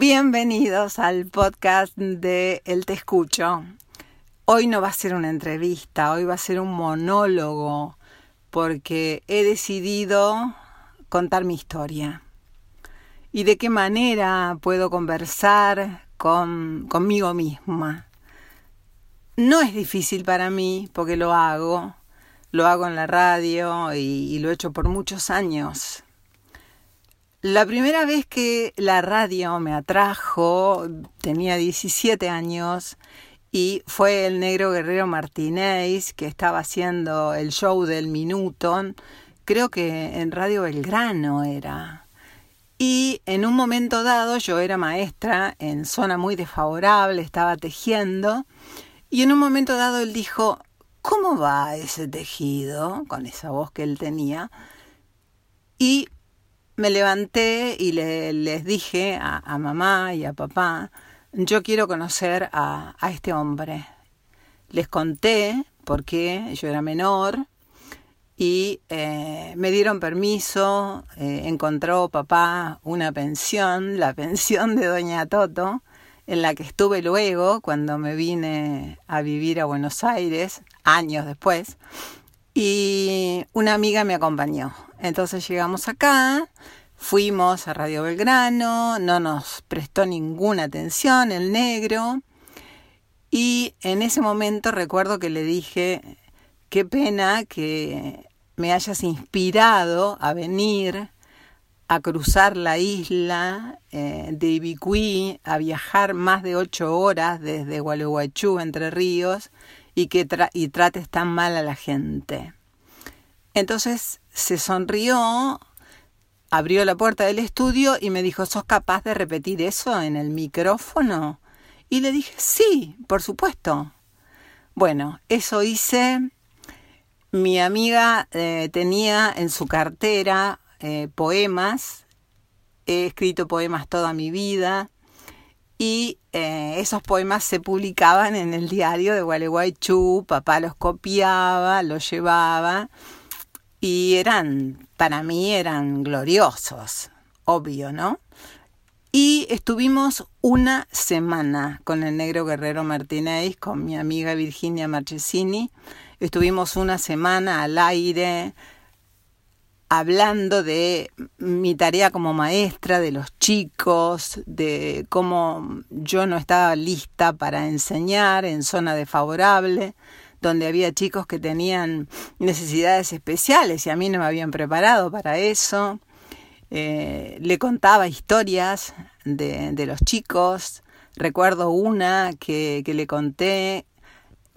Bienvenidos al podcast de El Te Escucho. Hoy no va a ser una entrevista, hoy va a ser un monólogo, porque he decidido contar mi historia. Y de qué manera puedo conversar con, conmigo misma. No es difícil para mí, porque lo hago. Lo hago en la radio y, y lo he hecho por muchos años la primera vez que la radio me atrajo, tenía 17 años, y fue el negro guerrero Martínez que estaba haciendo el show del minuto, creo que en Radio Belgrano era. Y en un momento dado yo era maestra en zona muy desfavorable, estaba tejiendo, y en un momento dado él dijo, ¿cómo va ese tejido? con esa voz que él tenía. Y me levanté y le, les dije a, mamá y a papá, yo quiero conocer a, este hombre. Les conté porque yo era menor y eh, me dieron permiso, eh, encontró papá una pensión, la pensión de Doña Toto, en la que estuve luego cuando me vine a vivir a Buenos Aires, años después, y una amiga me acompañó. Entonces llegamos acá, fuimos a Radio Belgrano, no nos prestó ninguna atención el negro y en ese momento recuerdo que le dije, qué pena que me hayas inspirado a venir a cruzar la isla eh, de Ibicuí, a viajar más de ocho horas desde Gualeguaychú, Entre Ríos, y que y trates tan mal a la gente. Entonces se sonrió, abrió la puerta del estudio y me dijo, ¿sos capaz de repetir eso en el micrófono? Y le dije, sí, por supuesto. Bueno, eso hice. Mi amiga eh, tenía en su cartera eh, poemas. He escrito poemas toda mi vida. Y eh, esos poemas se publicaban en el diario de Gualeguaychú. Papá los copiaba, los llevaba y eran, para mí eran gloriosos, obvio, ¿no? Y estuvimos una semana con el negro guerrero Martínez, con mi amiga Virginia Marchesini. Estuvimos una semana al aire hablando de mi tarea como maestra, de los chicos, de cómo yo no estaba lista para enseñar en zona desfavorable donde había chicos que tenían necesidades especiales y a mí no me habían preparado para eso. Eh, le contaba historias de, los chicos. Recuerdo una que, le conté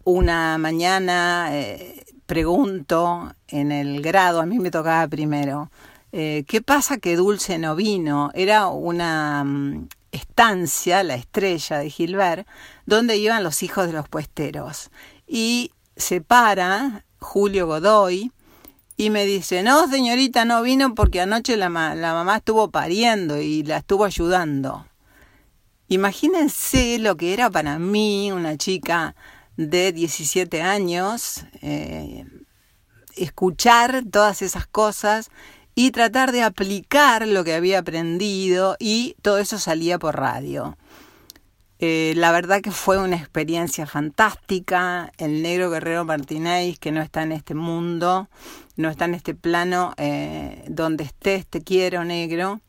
una mañana, eh, pregunto en el grado, a mí me tocaba primero, eh, ¿qué pasa que Dulce no vino? Era una mm, estancia, la estrella de Gilbert, donde iban los hijos de los puesteros y se para Julio Godoy y me dice, no señorita, no vino porque anoche la, la mamá estuvo pariendo y la estuvo ayudando. Imagínense lo que era para mí, una chica de 17 años, eh, escuchar todas esas cosas y tratar de aplicar lo que había aprendido y todo eso salía por radio. Eh, la verdad que fue una experiencia fantástica. El negro guerrero Martínez, que no está en este mundo, no está en este plano, eh, donde estés, te quiero, negro.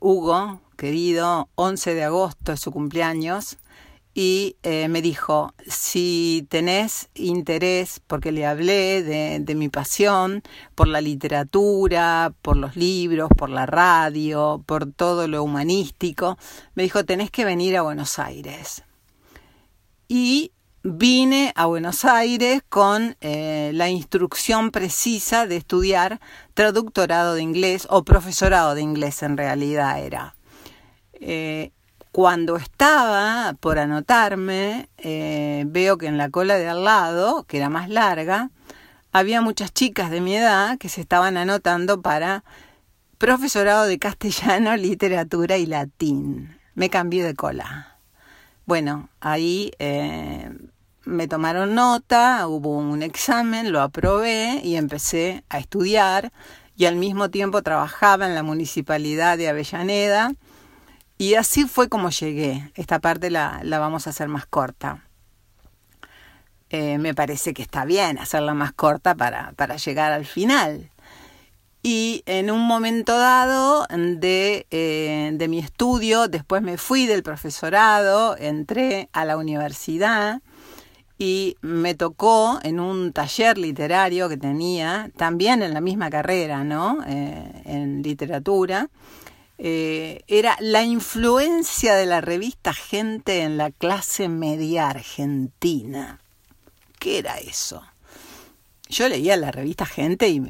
Hugo, querido, 11 de agosto es su cumpleaños y eh, me dijo, si tenés interés, porque le hablé de, mi pasión por la literatura, por los libros, por la radio, por todo lo humanístico, me dijo, tenés que venir a Buenos Aires. Y vine a Buenos Aires con eh, la instrucción precisa de estudiar traductorado de inglés o profesorado de inglés en realidad era. Eh, cuando estaba por anotarme, eh, veo que en la cola de al lado, que era más larga, había muchas chicas de mi edad que se estaban anotando para profesorado de castellano, literatura y latín. Me cambié de cola. Bueno, ahí eh, me tomaron nota, hubo un examen, lo aprobé y empecé a estudiar y al mismo tiempo trabajaba en la municipalidad de Avellaneda Y así fue como llegué. Esta parte la, la vamos a hacer más corta. Eh, me parece que está bien hacerla más corta para, para llegar al final. Y en un momento dado de, eh, de, mi estudio, después me fui del profesorado, entré a la universidad y me tocó en un taller literario que tenía, también en la misma carrera, ¿no? Eh, en literatura, eh, era la influencia de la revista Gente en la clase media argentina. ¿Qué era eso? Yo leía la revista Gente y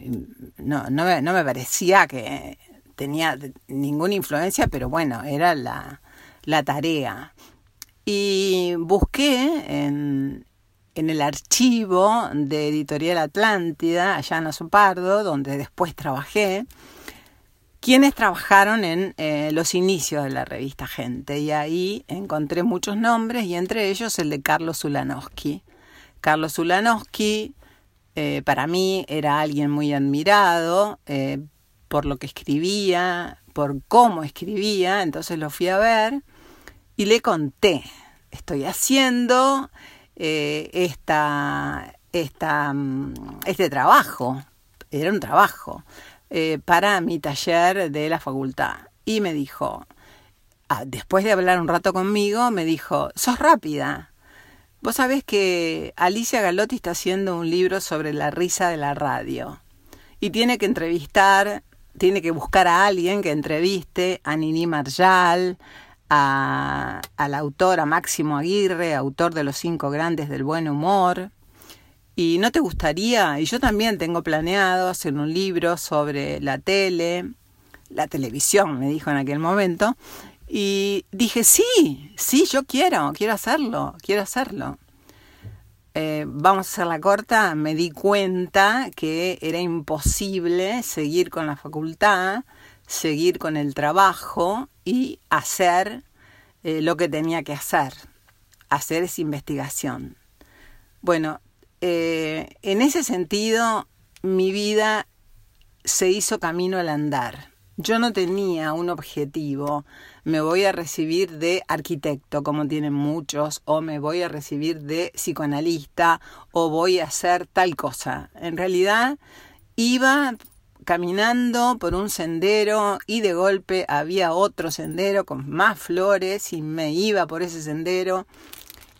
no, no, me, no me parecía que tenía ninguna influencia, pero bueno, era la, la tarea. Y busqué en, en el archivo de Editorial Atlántida, allá en Azopardo, donde después trabajé, quienes trabajaron en eh, los inicios de la revista Gente. Y ahí encontré muchos nombres y entre ellos el de Carlos Zulanowski. Carlos Zulanowski eh, para mí era alguien muy admirado eh, por lo que escribía, por cómo escribía, entonces lo fui a ver y le conté, estoy haciendo esta, esta, mm, este trabajo, era un trabajo, eh, para mi taller de la facultad. Y me dijo, ah, después de hablar un rato conmigo, me dijo, sos rápida. Vos sabés que Alicia Galotti está haciendo un libro sobre la risa de la radio y tiene que entrevistar, tiene que buscar a alguien que entreviste a Nini Marjal, a, al autor, a Máximo Aguirre, autor de Los Cinco Grandes del Buen Humor. ¿Y no te gustaría? Y yo también tengo planeado hacer un libro sobre la tele, la televisión, me dijo en aquel momento. Y dije, sí, sí, yo quiero, quiero hacerlo, quiero hacerlo. Eh, vamos a hacer la corta, me di cuenta que era imposible seguir con la facultad, seguir con el trabajo y hacer eh, lo que tenía que hacer, hacer esa investigación. Bueno, eh, en ese sentido, mi vida se hizo camino al andar. Yo no tenía un objetivo, me voy a recibir de arquitecto, como tienen muchos, o me voy a recibir de psicoanalista, o voy a hacer tal cosa. En realidad, iba caminando por un sendero y de golpe había otro sendero con más flores y me iba por ese sendero.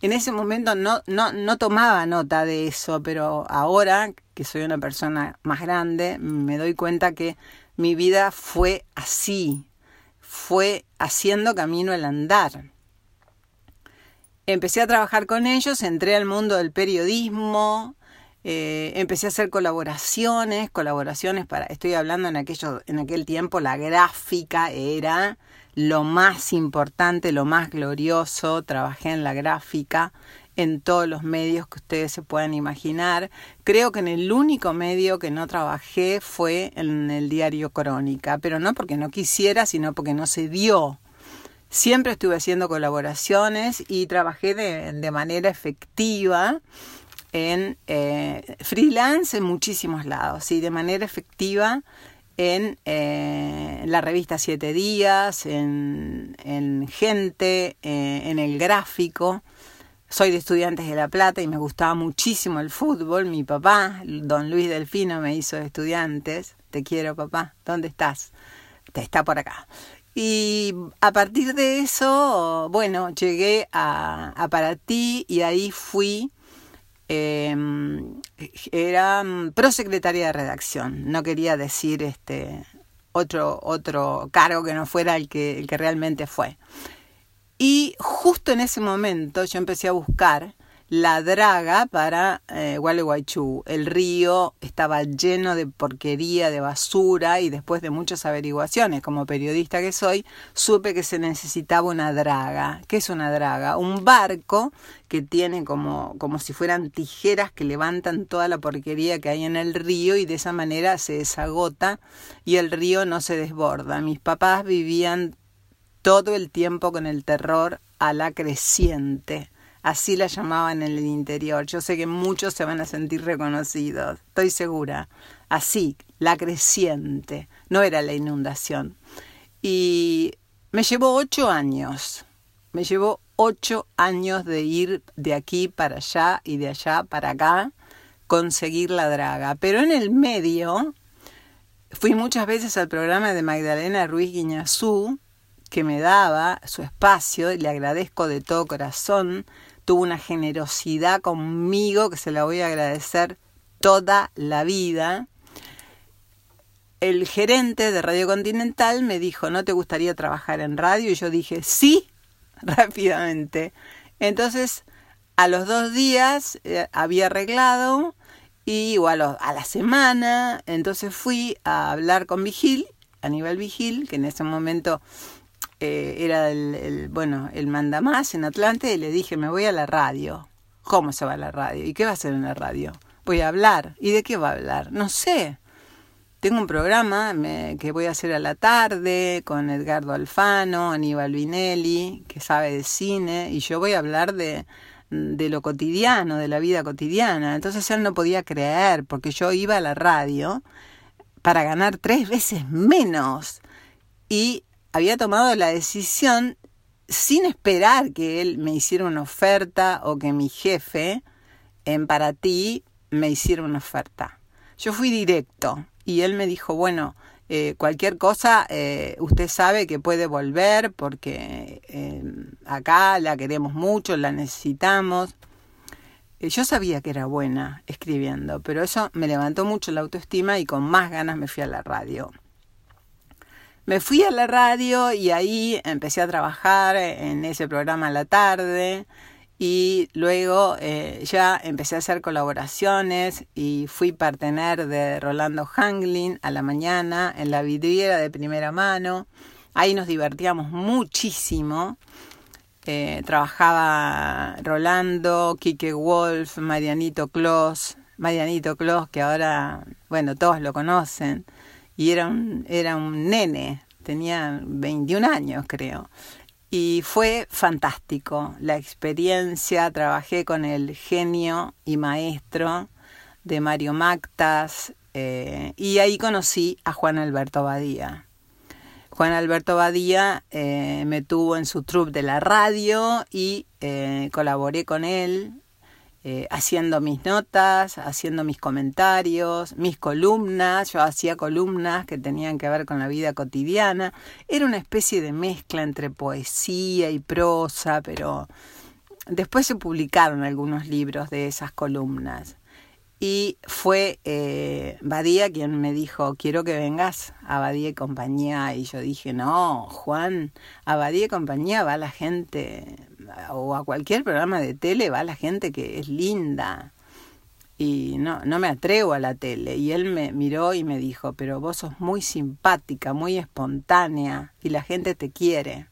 En ese momento no, no, no tomaba nota de eso, pero ahora que soy una persona más grande, me doy cuenta que mi vida fue así, fue haciendo camino al andar. Empecé a trabajar con ellos, entré al mundo del periodismo, eh, empecé a hacer colaboraciones, colaboraciones para, estoy hablando en, aquello, en aquel tiempo, la gráfica era lo más importante, lo más glorioso, trabajé en la gráfica, en todos los medios que ustedes se puedan imaginar. Creo que en el único medio que no trabajé fue en el diario Crónica, pero no porque no quisiera, sino porque no se dio. Siempre estuve haciendo colaboraciones y trabajé de, manera efectiva en eh, freelance en muchísimos lados y de manera efectiva en eh, la revista Siete Días, en, Gente, eh, en el gráfico. Soy de Estudiantes de La Plata y me gustaba muchísimo el fútbol. Mi papá, don Luis Delfino, me hizo de estudiantes. Te quiero, papá. ¿Dónde estás? Te está por acá. Y a partir de eso, bueno, llegué a, a Para Ti y ahí fui Em, era mm, prosecretaria de redacción, no quería decir este otro, otro cargo que no fuera el que, el que realmente fue. Y justo en ese momento yo empecé a buscar la draga para eh, Gualeguaychú. El río estaba lleno de porquería, de basura y después de muchas averiguaciones, como periodista que soy, supe que se necesitaba una draga. ¿Qué es una draga? Un barco que tiene como, como si fueran tijeras que levantan toda la porquería que hay en el río y de esa manera se desagota y el río no se desborda. Mis papás vivían todo el tiempo con el terror a la creciente Así la llamaban en el interior. Yo sé que muchos se van a sentir reconocidos, estoy segura. Así, la creciente, no era la inundación. Y Me llevó ocho años. Me llevó ocho años de ir de aquí para allá y de allá para acá, conseguir la draga. Pero en el medio fui muchas veces al programa de Magdalena Ruiz Guiñazú, que me daba su espacio y le agradezco de todo corazón. Tuvo una generosidad conmigo que se la voy a agradecer toda la vida. El gerente de Radio Continental me dijo, ¿no te gustaría trabajar en radio? Y yo dije, sí, rápidamente. Entonces, a los dos días eh, había arreglado y o a, la semana, entonces fui a hablar con Vigil, Aníbal Vigil, que en ese momento eh, era el, bueno, el mandamás en Atlante, y le dije, me voy a la radio. ¿Cómo se va a la radio? ¿Y qué va a hacer en la radio? Voy a hablar. ¿Y de qué va a hablar? No sé. Tengo un programa que voy a hacer a la tarde con Edgardo Alfano, Aníbal Vinelli, que sabe de cine, y yo voy a hablar de, de lo cotidiano, de la vida cotidiana. Entonces él no podía creer, porque yo iba a la radio para ganar tres veces menos. Y había tomado la decisión sin esperar que él me hiciera una oferta o que mi jefe en para ti me hiciera una oferta. Yo fui directo y él me dijo, bueno, eh, cualquier cosa, eh, usted sabe que puede volver porque eh, acá la queremos mucho, la necesitamos. Yo sabía que era buena escribiendo, pero eso me levantó mucho la autoestima y con más ganas me fui a la radio. Me fui a la radio y ahí empecé a trabajar en ese programa a la tarde y luego eh, ya empecé a hacer colaboraciones y fui partener de Rolando Hanglin a la mañana en la vidriera de primera mano. Ahí nos divertíamos muchísimo. Eh, trabajaba Rolando, Kike Wolf, Marianito Clos, Marianito Clos, que ahora, bueno, todos lo conocen, y era un, era un nene, tenía 21 años creo. Y fue fantástico la experiencia, trabajé con el genio y maestro de Mario Mactas eh, y ahí conocí a Juan Alberto Badía. Juan Alberto Badía eh, me tuvo en su troupe de la radio y eh, colaboré con él eh, haciendo mis notas, haciendo mis comentarios, mis columnas. Yo hacía columnas que tenían que ver con la vida cotidiana. Era una especie de mezcla entre poesía y prosa, pero después se publicaron algunos libros de esas columnas. Y fue eh, Badía quien me dijo, quiero que vengas a Badía y compañía. Y yo dije, no, Juan, a Badía y compañía va la gente o a cualquier programa de tele va la gente que es linda y no, no me atrevo a la tele. Y él me miró y me dijo, pero vos sos muy simpática, muy espontánea y la gente te quiere.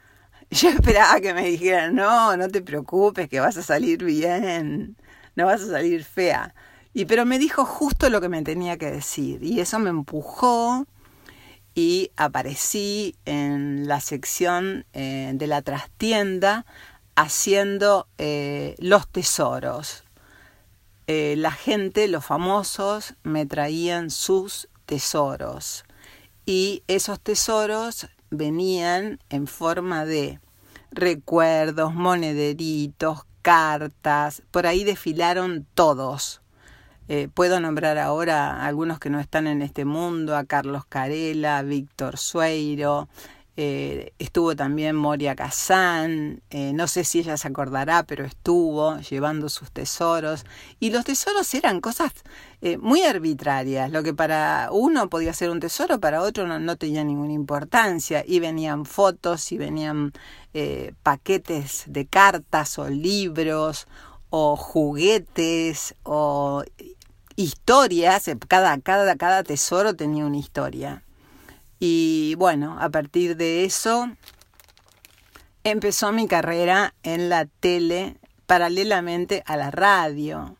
Yo esperaba que me dijera, no, no te preocupes, que vas a salir bien, no vas a salir fea. Y pero me dijo justo lo que me tenía que decir y eso me empujó y aparecí en la sección eh, de la trastienda haciendo eh, los tesoros. Eh, la gente, los famosos, me traían sus tesoros y esos tesoros venían en forma de recuerdos, monederitos, cartas, por ahí desfilaron todos. Eh, puedo nombrar ahora algunos que no están en este mundo, a Carlos Carela, Víctor Sueiro, eh, estuvo también Moria Kazán, eh, no sé si ella se acordará, pero estuvo llevando sus tesoros. Y los tesoros eran cosas muy arbitrarias, lo que para uno podía ser un tesoro, para otro no, no tenía ninguna importancia. Y venían fotos, y venían paquetes de cartas o libros o juguetes o historias, eh, cada, cada, cada tesoro tenía una historia. Y bueno, a partir de eso empezó mi carrera en la tele paralelamente a la radio.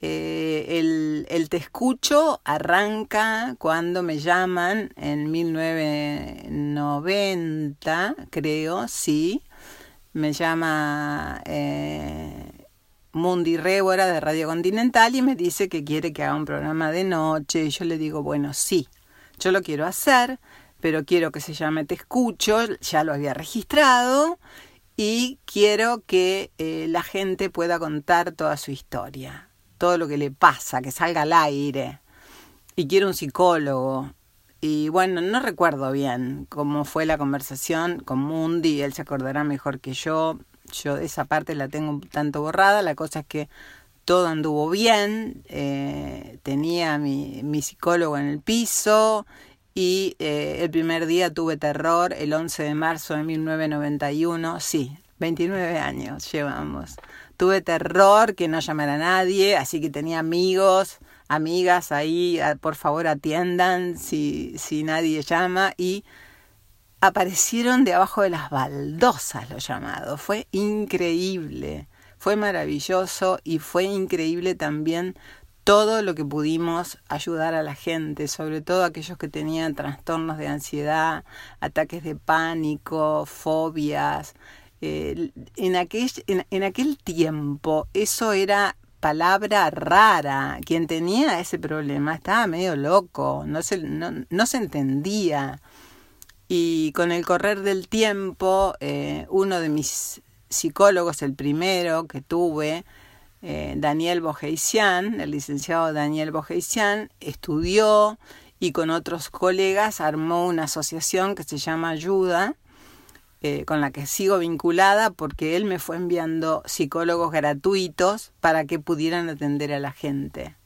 Eh, el, el, Te Escucho arranca cuando me llaman en 1990, creo, sí. Me llama eh, Mundi Rébora de Radio Continental y me dice que quiere que haga un programa de noche y yo le digo, bueno, sí, yo lo quiero hacer, pero quiero que se llame Te Escucho, ya lo había registrado y quiero que eh, la gente pueda contar toda su historia, todo lo que le pasa, que salga al aire. Y quiero un psicólogo. Y bueno, no recuerdo bien cómo fue la conversación con Mundi, él se acordará mejor que yo. Yo esa parte la tengo un tanto borrada, la cosa es que todo anduvo bien, eh, tenía mi, mi psicólogo en el piso, y eh, el primer día tuve terror el 11 de marzo de 1991, sí, 29 años llevamos. Tuve terror que no llamara a nadie, así que tenía amigos, amigas ahí, por favor atiendan si, si nadie llama y aparecieron de abajo de las baldosas los llamados. Fue increíble, fue maravilloso y fue increíble también todo lo que pudimos ayudar a la gente, sobre todo aquellos que tenían trastornos de ansiedad, ataques de pánico, fobias. En, aquel, en, aquel tiempo eso era palabra rara. Quien tenía ese problema estaba medio loco, no se, no, se entendía. Y con el correr del tiempo, eh, uno de mis psicólogos, el primero que tuve, eh, Daniel Bojeician, el licenciado Daniel Bojeician, estudió y con otros colegas armó una asociación que se llama Ayuda, eh, con la que sigo vinculada porque él me fue enviando psicólogos gratuitos para que pudieran atender a la gente.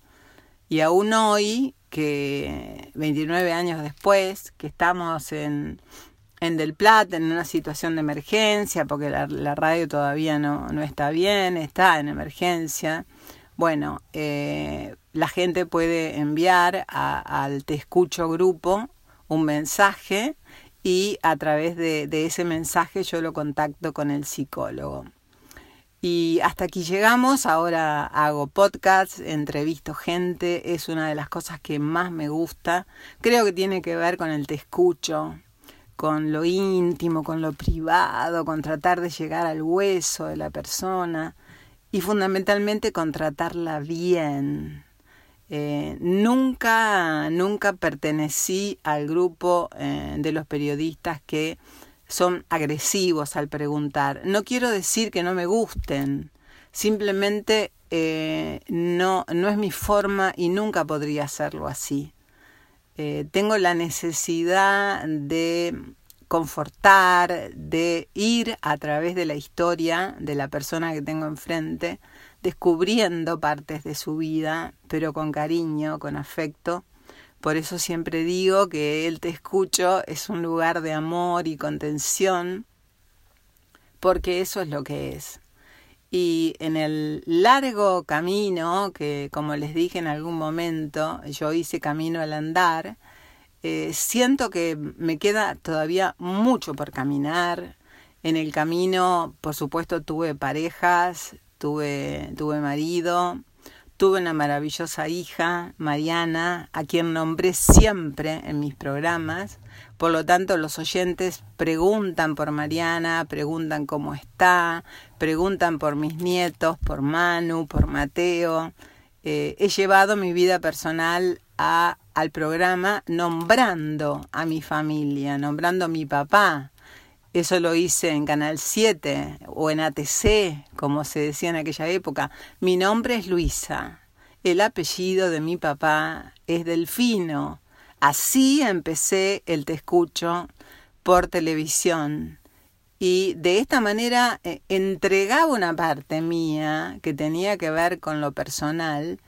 Y aún hoy, que 29 años después, que estamos en, en Del Plata en una situación de emergencia, porque la, radio todavía no, no, está bien, está en emergencia. Bueno, eh, la gente puede enviar al Te Escucho Grupo un mensaje y a través de, de ese mensaje yo lo contacto con el psicólogo. Y hasta aquí llegamos, ahora hago podcasts, entrevisto gente, es una de las cosas que más me gusta. Creo que tiene que ver con el te escucho, con lo íntimo, con lo privado, con tratar de llegar al hueso de la persona y fundamentalmente con tratarla bien. Eh, nunca, nunca pertenecí al grupo eh, de los periodistas que son agresivos al preguntar. No quiero decir que no me gusten, simplemente eh, no, no es mi forma y nunca podría hacerlo así. Eh, tengo la necesidad de confortar, de ir a través de la historia de la persona que tengo enfrente, descubriendo partes de su vida, pero con cariño, con afecto. Por eso siempre digo que el te escucho es un lugar de amor y contención, porque eso es lo que es. Y en el largo camino, que como les dije en algún momento, yo hice camino al andar, eh, siento que me queda todavía mucho por caminar. En el camino, por supuesto, tuve parejas, tuve, tuve marido, tuve una maravillosa hija, Mariana, a quien nombré siempre en mis programas. Por lo tanto, los oyentes preguntan por Mariana, preguntan cómo está, preguntan por mis nietos, por Manu, por Mateo. Eh, he llevado mi vida personal al programa nombrando a mi familia, nombrando a mi papá. Eso lo hice en Canal 7 o en ATC, como se decía en aquella época. Mi nombre es Luisa. El apellido de mi papá es Delfino. Así empecé el Te Escucho por televisión. Y de esta manera eh, entregaba una parte mía que tenía que ver con lo personal,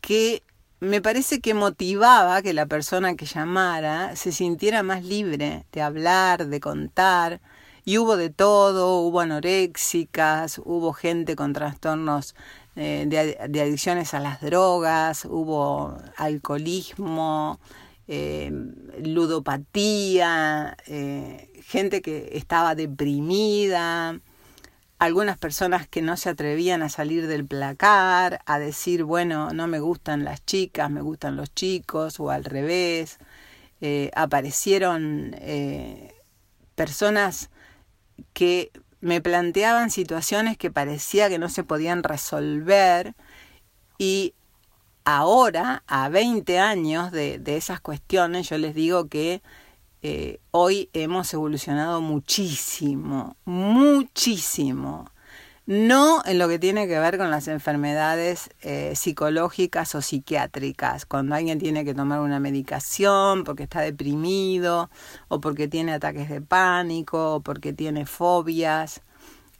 que me parece que motivaba que la persona que llamara se sintiera más libre de hablar, de contar. Y hubo de todo, hubo anoréxicas, hubo gente con trastornos eh, de, adicciones a las drogas, hubo alcoholismo, eh, ludopatía, eh, gente que estaba deprimida, algunas personas que no se atrevían a salir del placar, a decir, bueno, no me gustan las chicas, me gustan los chicos, o al revés. aparecieron personas que me planteaban situaciones que parecía que no se podían resolver y ahora, a 20 años de, esas cuestiones, yo les digo que eh, hoy hemos evolucionado muchísimo, muchísimo. No en lo que tiene que ver con las enfermedades eh, psicológicas o psiquiátricas, cuando alguien tiene que tomar una medicación porque está deprimido o porque tiene ataques de pánico o porque tiene fobias.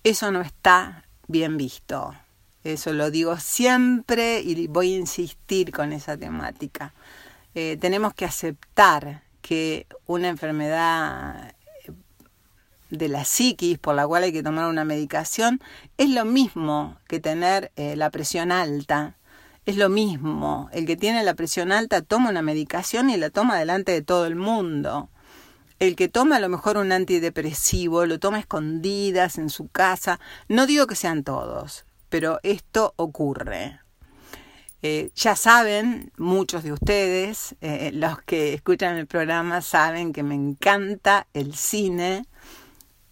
Eso no está bien visto. Eso lo digo siempre y voy a insistir con esa temática. Eh, tenemos que aceptar que una enfermedad de la psiquis por la cual hay que tomar una medicación es lo mismo que tener eh, la presión alta. Es lo mismo. El que tiene la presión alta toma una medicación y la toma delante de todo el mundo. El que toma a lo mejor un antidepresivo lo toma escondidas en su casa. No digo que sean todos, pero esto ocurre. Eh, ya saben, muchos de ustedes, eh, los que escuchan el programa, saben que me encanta el cine.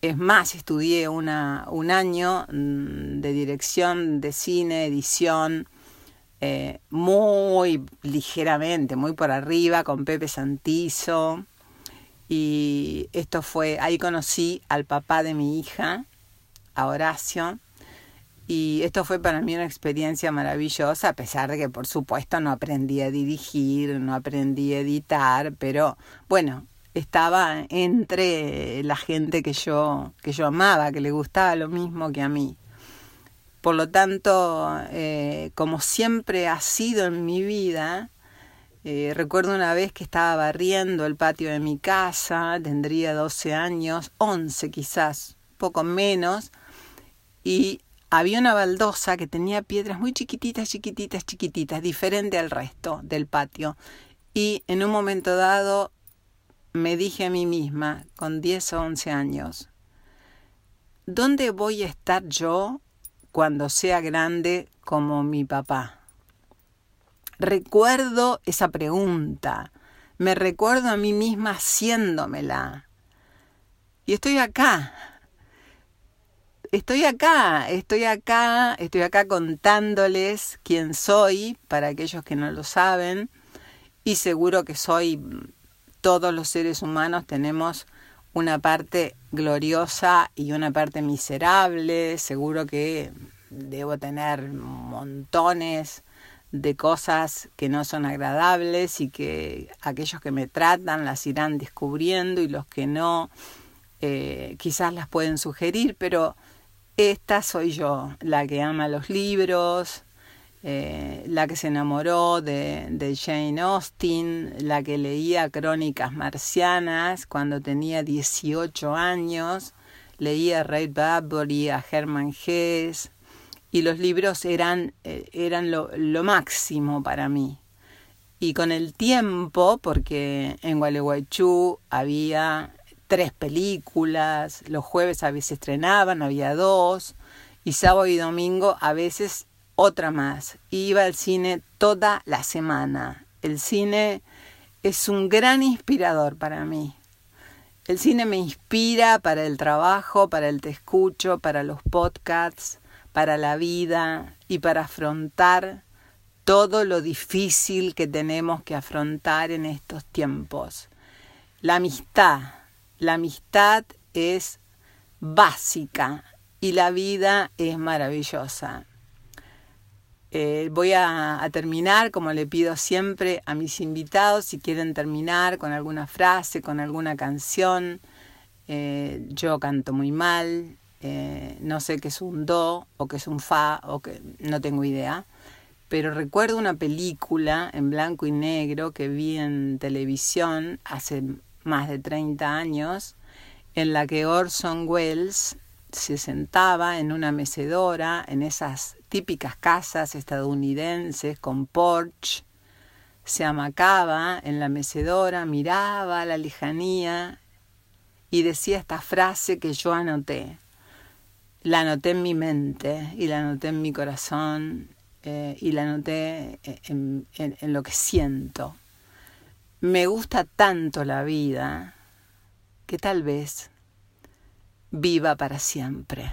Es más, estudié una, un año mm, de dirección de cine, edición, eh, muy ligeramente, muy por arriba, con Pepe Santizo. Y esto fue, ahí conocí al papá de mi hija, a Horacio y esto fue para mí una experiencia maravillosa, a pesar de que por supuesto no aprendí a dirigir, no aprendí a editar, pero bueno, estaba entre la gente que yo, que yo amaba, que le gustaba lo mismo que a mí. Por lo tanto, eh, como siempre ha sido en mi vida, eh, recuerdo una vez que estaba barriendo el patio de mi casa, tendría 12 años, 11 quizás, poco menos, y había una baldosa que tenía piedras muy chiquititas, chiquititas, chiquititas, diferente al resto del patio. Y en un momento dado me dije a mí misma, con 10 o 11 años, ¿dónde voy a estar yo cuando sea grande como mi papá? Recuerdo esa pregunta, me recuerdo a mí misma haciéndomela. Y estoy acá, estoy acá, estoy acá, estoy acá contándoles quién soy para aquellos que no lo saben y seguro que soy, todos los seres humanos tenemos una parte gloriosa y una parte miserable, seguro que debo tener montones de cosas que no son agradables y que aquellos que me tratan las irán descubriendo y los que no eh, quizás las pueden sugerir, pero esta soy yo, la que ama los libros, eh, la que se enamoró de, Jane Austen, la que leía crónicas marcianas cuando tenía 18 años, leía a Ray Bradbury, a Herman Hesse, y los libros eran, eh, eran lo, lo, máximo para mí. Y con el tiempo, porque en Gualeguaychú había tres películas, los jueves a veces estrenaban, había dos, y sábado y domingo a veces otra más. Iba al cine toda la semana. El cine es un gran inspirador para mí. El cine me inspira para el trabajo, para el te escucho, para los podcasts, para la vida y para afrontar todo lo difícil que tenemos que afrontar en estos tiempos. La amistad, la amistad es básica y la vida es maravillosa. Eh, voy a, terminar, como le pido siempre a mis invitados, si quieren terminar con alguna frase, con alguna canción. Eh, yo canto muy mal, eh, no sé qué es un do o qué es un fa, o que no tengo idea. Pero recuerdo una película en blanco y negro que vi en televisión hace más de 30 años, en la que Orson Welles se sentaba en una mecedora, en esas típicas casas estadounidenses con porch, se amacaba en la mecedora, miraba la lejanía y decía esta frase que yo anoté. La anoté en mi mente y la anoté en mi corazón eh, y la anoté en lo que siento. Me gusta tanto la vida que tal vez viva para siempre.